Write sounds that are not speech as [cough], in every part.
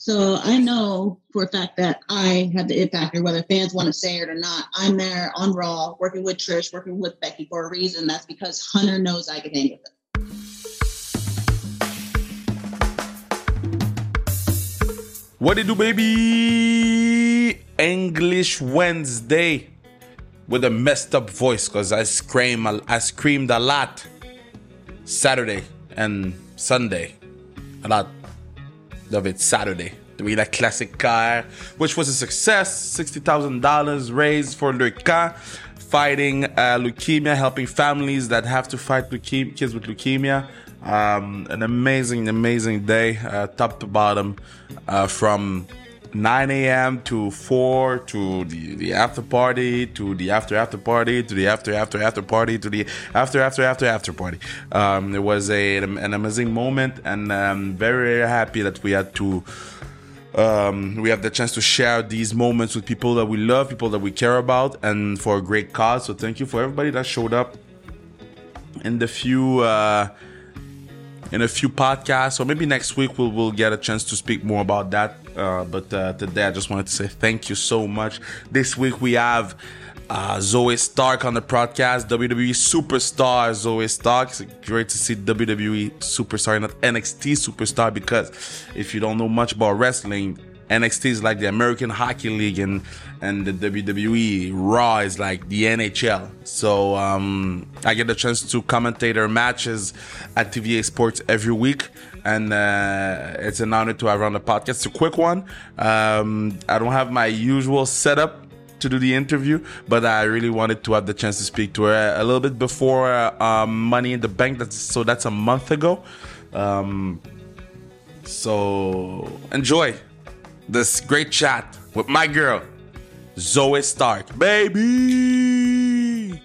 So I know for a fact that I have the it factor, whether fans want to say it or not. I'm there on Raw, working with Trish, working with Becky for a reason. That's because Hunter knows I can hang with him. What did you do, baby? English Wednesday with a messed up voice because I scream I screamed a lot Saturday and Sunday. A lot of it Saturday. We had a classic car, which was a success. $60,000 raised for Le fighting uh, leukemia, helping families that have to fight leukemia, kids with leukemia. Um, an amazing, amazing day, uh, top to bottom, uh, from 9 a.m. to 4 to the, the after party to the after after party to the after after after party to the after after after after party. Um, it was a, an amazing moment, and I'm very, very happy that we had to. Um, we have the chance to share these moments with people that we love, people that we care about, and for a great cause. So thank you for everybody that showed up in the few uh, in a few podcasts, or maybe next week we'll, we'll get a chance to speak more about that. Uh, but uh, today I just wanted to say thank you so much. This week we have uh, Zoey Stark on the podcast, WWE superstar Zoey Stark. It's great to see WWE superstar, not NXT superstar, because if you don't know much about wrestling, NXT is like the American Hockey League and and the WWE Raw is like the NHL. So um, I get the chance to commentate their matches at TVA Sports every week, and uh, it's an honor to have on the podcast. It's a quick one. Um, I don't have my usual setup to do the interview, but I really wanted to have the chance to speak to her a little bit before uh, um, Money in the Bank. That's so that's a month ago. Um, so enjoy this great chat with my girl, Zoey Stark. Baby!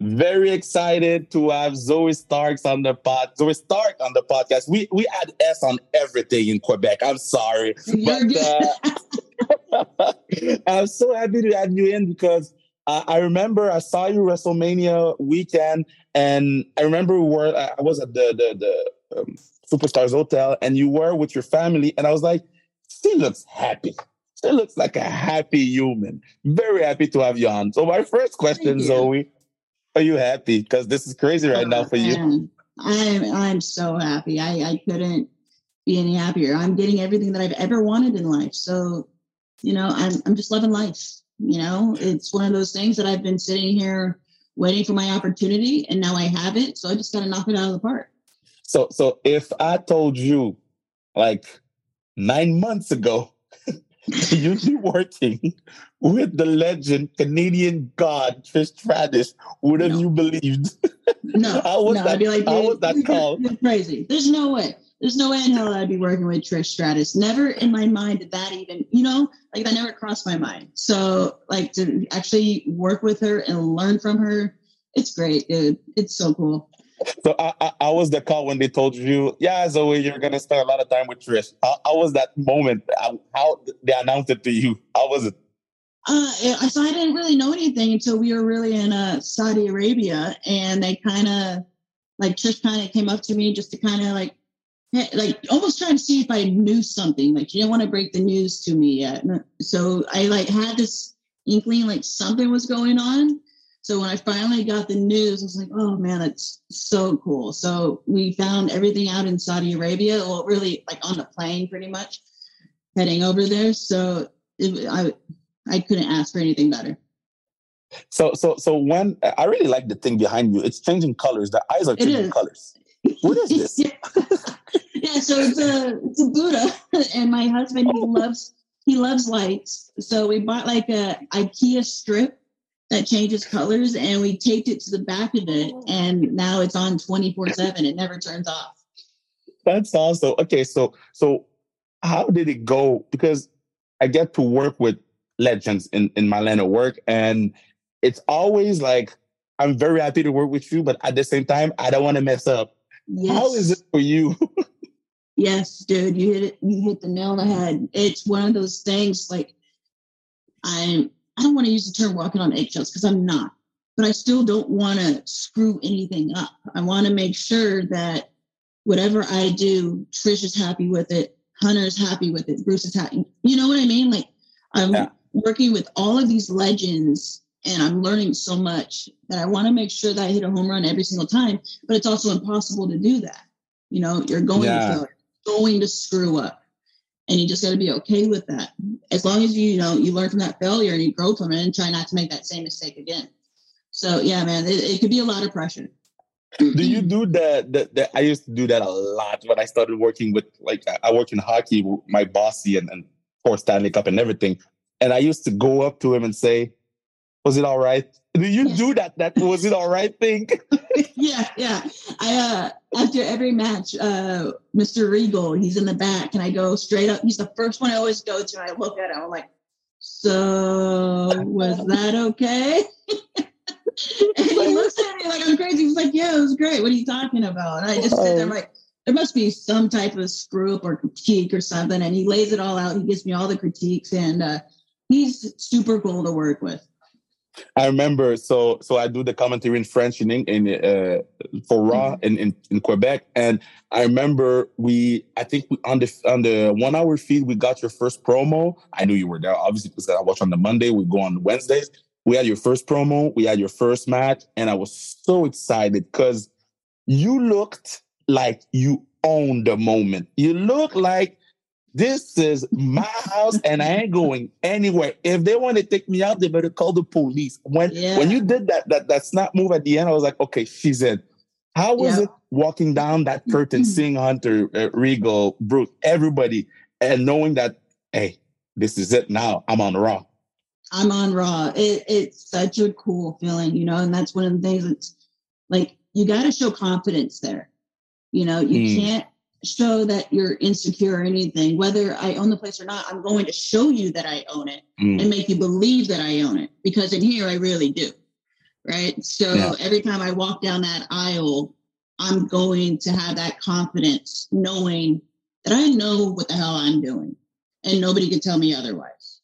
Very excited to have Zoey Starks on the pod. Zoey Stark on the podcast. We we add S on everything in Quebec. I'm sorry, but uh, [laughs] I'm so happy to have you in because uh, I remember I saw you WrestleMania weekend, and I remember we were I was at the the the um, Superstars Hotel, and you were with your family, and I was like, she looks happy. She looks like a happy human. Very happy to have you on. So my first question, Zoey, are you happy? Because this is crazy right oh, now for man. you. I'm I'm so happy. I, I couldn't be any happier. I'm getting everything that I've ever wanted in life. So, you know, I'm I'm just loving life. You know, it's one of those things that I've been sitting here waiting for my opportunity and now I have it. So I just gotta knock it out of the park. So so if I told you like nine months ago [laughs] you'd be working with the legend Canadian God Trish Stratus, would have no. you believed? [laughs] No, how was no, that? I'd be like, how was that? You're crazy. There's no way. There's no way in hell I'd be working with Trish Stratus. Never in my mind did that even, you know, like that never crossed my mind. So like to actually work with her and learn from her, it's great, dude. It's so cool. So I, I, I, was the call when they told you, yeah, Zoey, you're gonna spend a lot of time with Trish. How, was that moment? How, they announced it to you? How was it? Uh, so I didn't really know anything until we were really in uh, Saudi Arabia, and they kind of like Trish kind of came up to me just to kind of like like almost trying to see if I knew something. Like she didn't want to break the news to me yet, so I like had this inkling like something was going on so when I finally got the news, I was like, oh man, that's so cool. So we found everything out in Saudi Arabia, well, really like on the plane pretty much, heading over there. So it, I, I couldn't ask for anything better. So, so, so when I really like the thing behind you, it's changing colors. The eyes are changing colors. What is this? yeah. [laughs] yeah, so it's a it's a Buddha, [laughs] and my husband he oh. loves he loves lights. So we bought like a IKEA strip that changes colors and we taped it to the back of it oh. and now it's on 24 7 it never turns off. That's awesome. Okay so so how did it go? Because i get to work with legends in in my line of work and it's always like i'm very happy to work with you but at the same time i don't want to mess up. Yes. how is it for you? Yes dude you hit it you hit the nail on the head. It's one of those things like i'm I don't want to use the term walking on eggshells because I'm not, but I still don't want to screw anything up. I want to make sure that whatever I do, Trish is happy with it, Hunter's happy with it, Bruce is happy. You know what I mean? Like I'm yeah. working with all of these legends and I'm learning so much that I want to make sure that I hit a home run every single time. But it's also impossible to do that. You know, you're going yeah. to fail, going to screw up, and you just got to be okay with that. As long as you, you know you learn from that failure and you grow from it, and try not to make that same mistake again. So yeah, man, it, it could be a lot of pressure. do you do that, that, that? I used to do that a lot when I started working with, like, I work in hockey, my bossy and, and for Stanley Cup and everything. And I used to go up to him and say, was it all right? Do you do that? That was it all right thing? [laughs] yeah, yeah. I uh after every match, uh Mr. Regal, he's in the back, and I go straight up. He's the first one I always go to. and I look at him, I'm like, so was [laughs] that okay? [laughs] and he looks at me like I'm crazy. He's like, Yeah, it was great. What are you talking about? And I just sit there like, there must be some type of screw up or critique or something. And he lays it all out. He gives me all the critiques, and uh, he's super cool to work with. I remember, so so I do the commentary in French in in uh, for Raw mm-hmm. in, in, in Quebec, and I remember we I think we, on the on the one hour feed we got your first promo. I knew you were there, obviously because I watch on the Monday. We go on Wednesdays. We had your first promo. We had your first match, and I was so excited because you looked like you owned the moment. You looked like this is my house and I ain't going anywhere. If they want to take me out, they better call the police. When yeah. when you did that that that snap move at the end, I was like, okay, she's in. How was yeah. it walking down that curtain, mm-hmm. seeing Hunter, uh, Regal, Bruce, everybody, and knowing that, hey, this is it now. I'm on Raw. I'm on Raw. It, it's such a cool feeling, you know, and that's one of the things that's like you got to show confidence there. You know, you mm. can't show that you're insecure or anything, whether I own the place or not, I'm going to show you that I own it mm. and make you believe that I own it because in here I really do. Right. So yeah. every time I walk down that aisle, I'm going to have that confidence knowing that I know what the hell I'm doing and nobody can tell me otherwise.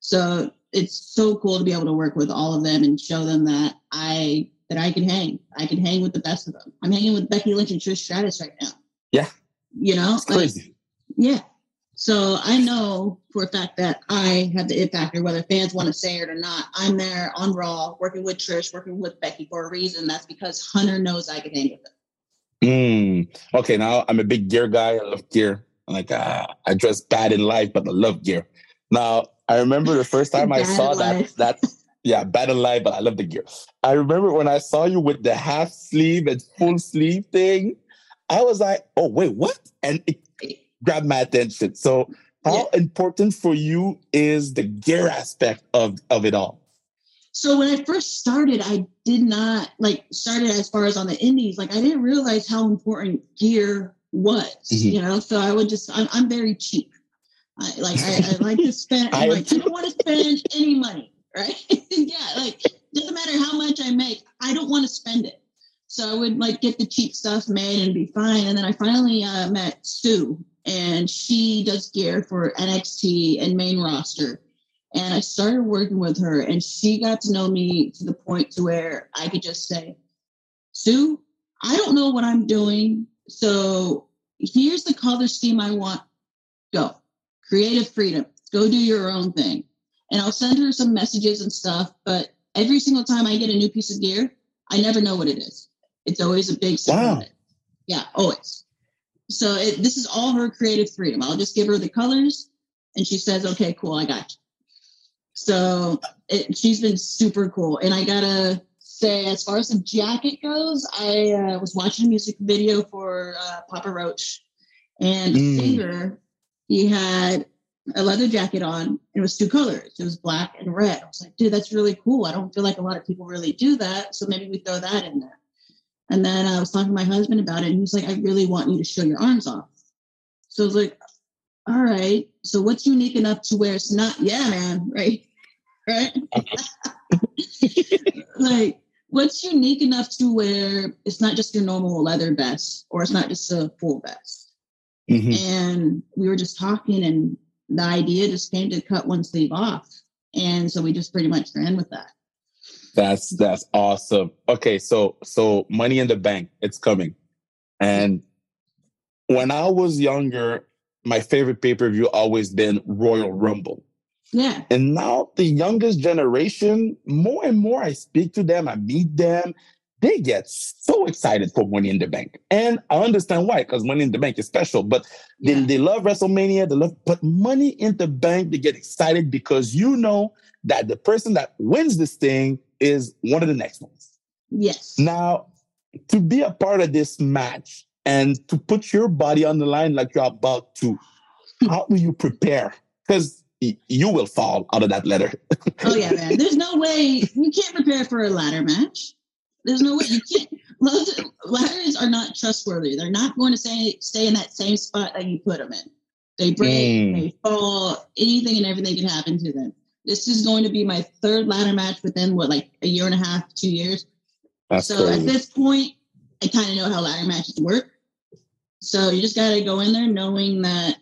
So it's so cool to be able to work with all of them and show them that I that I can hang. I can hang with the best of them. I'm hanging with Becky Lynch and Trish Stratus right now. Yeah. You know, it's crazy. Like, yeah. So I know for a fact that I have the it factor, whether fans want to say it or not. I'm there on Raw, working with Trish, working with Becky for a reason. That's because Hunter knows I can hang with. Mm. Okay, now I'm a big gear guy. I love gear. I'm like uh, I dress bad in life, but I love gear. Now I remember the first time I [laughs] saw that. That yeah, bad in life, but I love the gear. I remember when I saw you with the half sleeve and full sleeve thing. I was like, oh, wait, what? And it grabbed my attention. So, how yeah. important for you is the gear aspect of, of it all? So when I first started, I did not like started as far as on the indies. Like I didn't realize how important gear was, mm-hmm. you know. So I would just I'm, I'm very cheap. I like I, I like to spend. [laughs] I, like, I don't want to spend any money, [laughs] right? [laughs] yeah, like doesn't matter how much I make, I don't want to spend it. So I would like get the cheap stuff made and be fine. And then I finally uh, met Sue, and she does gear for NXT and main roster. And I started working with her, and she got to know me to the point to where I could just say, Sue, I don't know what I'm doing. So here's the color scheme I want. Go. Creative freedom. Go do your own thing. And I'll send her some messages and stuff. But every single time I get a new piece of gear, I never know what it is. It's always a big wow. Yeah, always. So it, this is all her creative freedom. I'll just give her the colors, and she says, "Okay, cool, I got you." So it, she's been super cool, and I gotta say, as far as the jacket goes, I uh, was watching a music video for uh, Papa Roach, and the mm. singer he had a leather jacket on. It was two colors. It was black and red. I was like, dude, that's really cool. I don't feel like a lot of people really do that. So maybe we throw that in there. And then I was talking to my husband about it, and he was like, I really want you to show your arms off. So I was like, all right. So what's unique enough to where it's not, yeah, man, right? [laughs] Right? [laughs] like, what's unique enough to where it's not just your normal leather vest or it's not just a full vest? Mm-hmm. And we were just talking, and the idea just came to cut one sleeve off. And so we just pretty much ran with that. That's that's awesome. Okay, so so money in the bank, it's coming. And when I was younger, my favorite pay per view always been Royal Rumble. Yeah. And now the youngest generation, more and more I speak to them, I meet them, they get so excited for Money in the Bank. And I understand why, because Money in the Bank is special, but they, Yeah. they love WrestleMania, they love, but Money in the Bank, they get excited because you know that the person that wins this thing is one of the next ones. Yes. Now, to be a part of this match and to put your body on the line like you're about to, how do you prepare? Because you will fall out of that ladder. [laughs] Oh yeah, man. There's no way you can't prepare for a ladder match. There's no way you can't. Ladders are not trustworthy. They're not going to stay stay in that same spot that you put them in. They break, Mm. they fall, anything and everything can happen to them. This is going to be my third ladder match within what, like a year and a half, two years. That's so at this point, I kind of know how ladder matches work. So you just got to go in there knowing that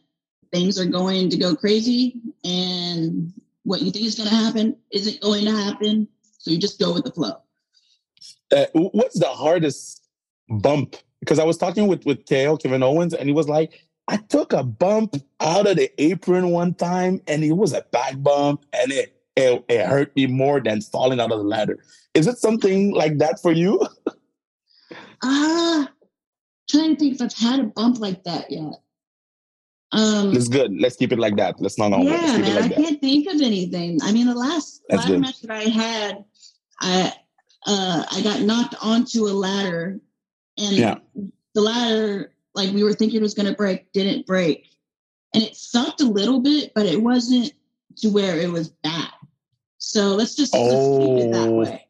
things are going to go crazy and what you think is going to happen isn't going to happen. So you just go with the flow. Uh, what's the hardest bump? Because I was talking with with KO Kevin Owens, and he was like, "I took a bump out of the apron one time, and it was a back bump, and it it, it hurt me more than falling out of the ladder." Is it something like that for you? Ah, trying to think if I've had a bump like that yet. Um, It's good. Let's keep it like that. Let's not on. Let's yeah, man, I that. can't think of anything. I mean, the last That's ladder good. match that I had, I uh, I got knocked onto a ladder, and Yeah. the ladder, like we were thinking it was going to break, didn't break, and it sucked a little bit, but it wasn't to where it was bad. So let's just let's keep it that Oh. way,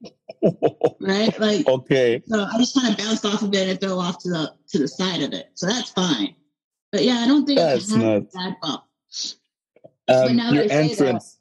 right? Like [laughs] okay. so I just kind of bounced off of it and fell off to the to the side of it. So that's fine. But yeah, I don't think That's I had a bad bump. Um, your that I say that- entrance.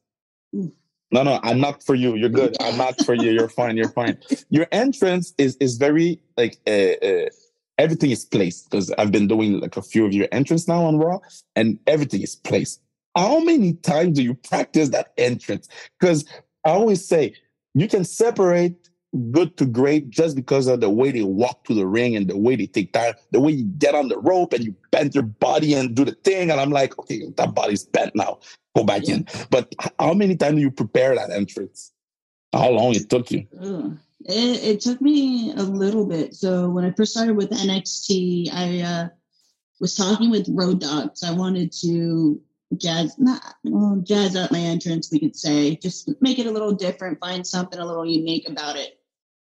No, no, I'm not for you. You're good. I'm not for you. You're fine. You're fine. [laughs] Your entrance is is very like uh, uh, everything is placed because I've been doing like a few of your entrance now on Raw, and everything is placed. How many times do you practice that entrance? Because I always say you can separate good to great just because of the way they walk to the ring and the way they take time, the way you get on the rope and you bend your body and do the thing. And I'm like, okay, that body's bent now. Go back in. But how many times do you prepare that entrance? How long it took you? Ugh. It, it took me a little bit. So when I first started with NXT, I uh, was talking with Road Dogs. I wanted to jazz, not well, jazz up my entrance, we could say, just make it a little different, find something a little unique about it.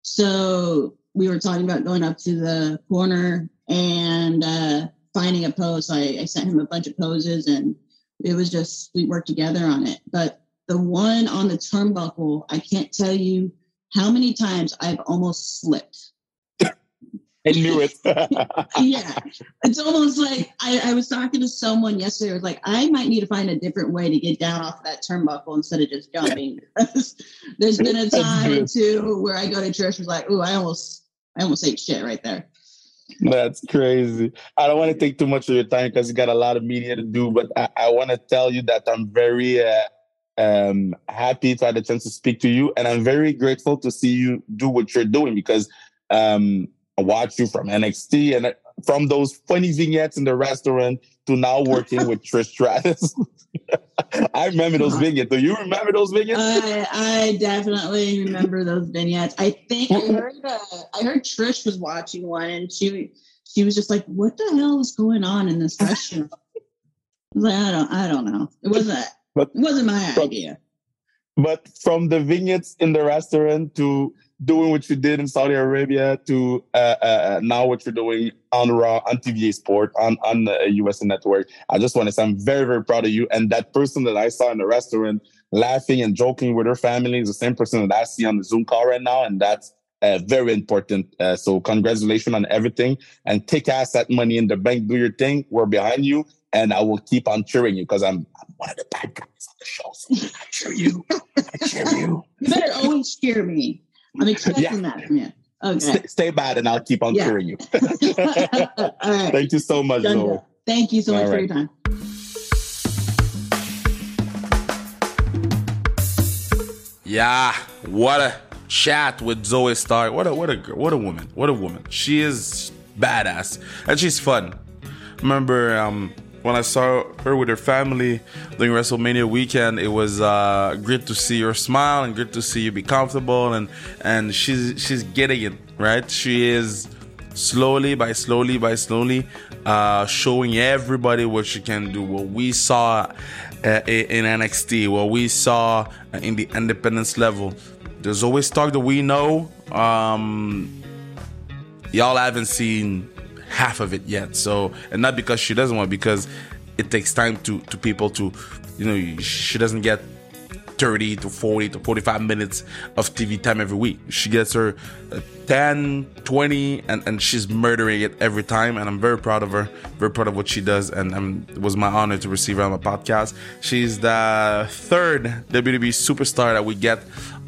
So we were talking about going up to the corner and uh, finding a pose. So I, I sent him a bunch of poses, and it was just we worked together on it. But the one on the turnbuckle, I can't tell you how many times I've almost slipped. [laughs] I knew it. [laughs] Yeah, it's almost like I, I was talking to someone yesterday. I was like, I might need to find a different way to get down off that turnbuckle instead of just jumping. [laughs] There's been a time two where I go to church, was like, "Ooh, I almost, I almost ate shit right there." That's crazy. I don't want to take too much of your time because you got a lot of media to do, but I, I want to tell you that I'm very uh, um, happy to have the chance to speak to you, and I'm very grateful to see you do what you're doing because um, I watch you from NXT and uh, from those funny vignettes in the restaurant to now working with Trish Stratus. [laughs] I remember those vignettes. Do you remember those vignettes? I, I definitely remember those vignettes. I think I heard, uh, I heard Trish was watching one, and she, she was just like, "What the hell is going on in this restaurant?" I like, I don't, I don't know. It wasn't, But- it wasn't my but- idea. but from the vignettes in the restaurant to doing what you did in Saudi Arabia to uh, uh, uh, now what you're doing on Raw, on TVA Sport, on on the USA Network, I just want to say I'm very very proud of you. And that person that I saw in the restaurant laughing and joking with her family is the same person that I see on the Zoom call right now, and that's. Uh, very important. Uh, so congratulations on everything and take ass that money in the bank. Do your thing. We're behind you, and I will keep on cheering you because I'm, I'm one of the bad guys on the show. So I cheer you. I cheer you. You better always cheer me. I'm expecting Yeah. that from you. Okay. Stay, stay bad, and I'll keep on Yeah. cheering you. [laughs] [laughs] All right. Thank you so much, Done Zoey. Thank you so much All for right. your time. Yeah, what a chat with Zoey Stark. What a what a. What a woman. What a woman. She is badass and she's fun. remember um, when I saw her with her family during WrestleMania weekend, it was uh, great to see her smile and great to see you be comfortable and and she's she's getting it right. She is slowly by slowly by slowly uh, showing everybody what she can do. What we saw uh, in NXT, what we saw in the independence level. There's always talk that we know. Um, y'all haven't seen half of it yet. So, and not because she doesn't want, because it takes time to to people to, you know, she doesn't get 30 to 40 to 45 minutes of TV time every week. She gets her uh, 10, 20, and, and she's murdering it every time. And I'm very proud of her, very proud of what she does. And um, it was my honor to receive her on my podcast. She's the third WWE superstar that we get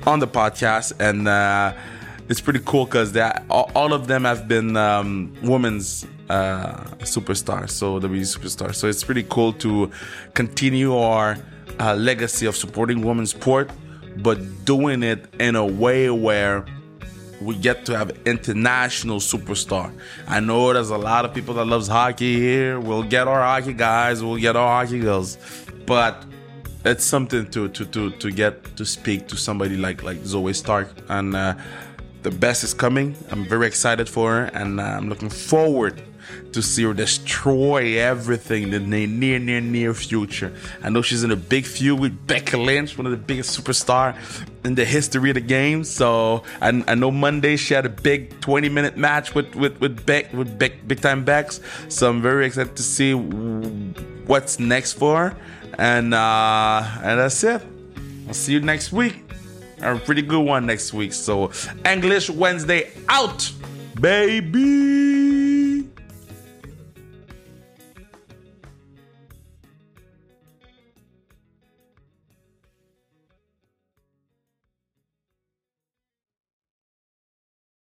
on the podcast. And, uh, it's pretty cool because all, all of them have been um, women's uh, superstars, so WWE superstars. So it's pretty cool to continue our uh, legacy of supporting women's sport, but doing it in a way where we get to have international superstar. I know there's a lot of people that loves hockey here. We'll get our hockey guys, we'll get our hockey girls, but it's something to to to to get to speak to somebody like like Zoey Stark and. Uh, the best is coming. I'm very excited for her, and uh, I'm looking forward to see her destroy everything in the near, near, near future. I know she's in a big feud with Becky Lynch, one of the biggest superstar in the history of the game. So I, I know Monday she had a big 20 minute match with with with Beck with Beck, big time Becks. So I'm very excited to see what's next for her. And uh, and that's it. I'll see you next week a pretty good one next week. So, English Wednesday out, baby.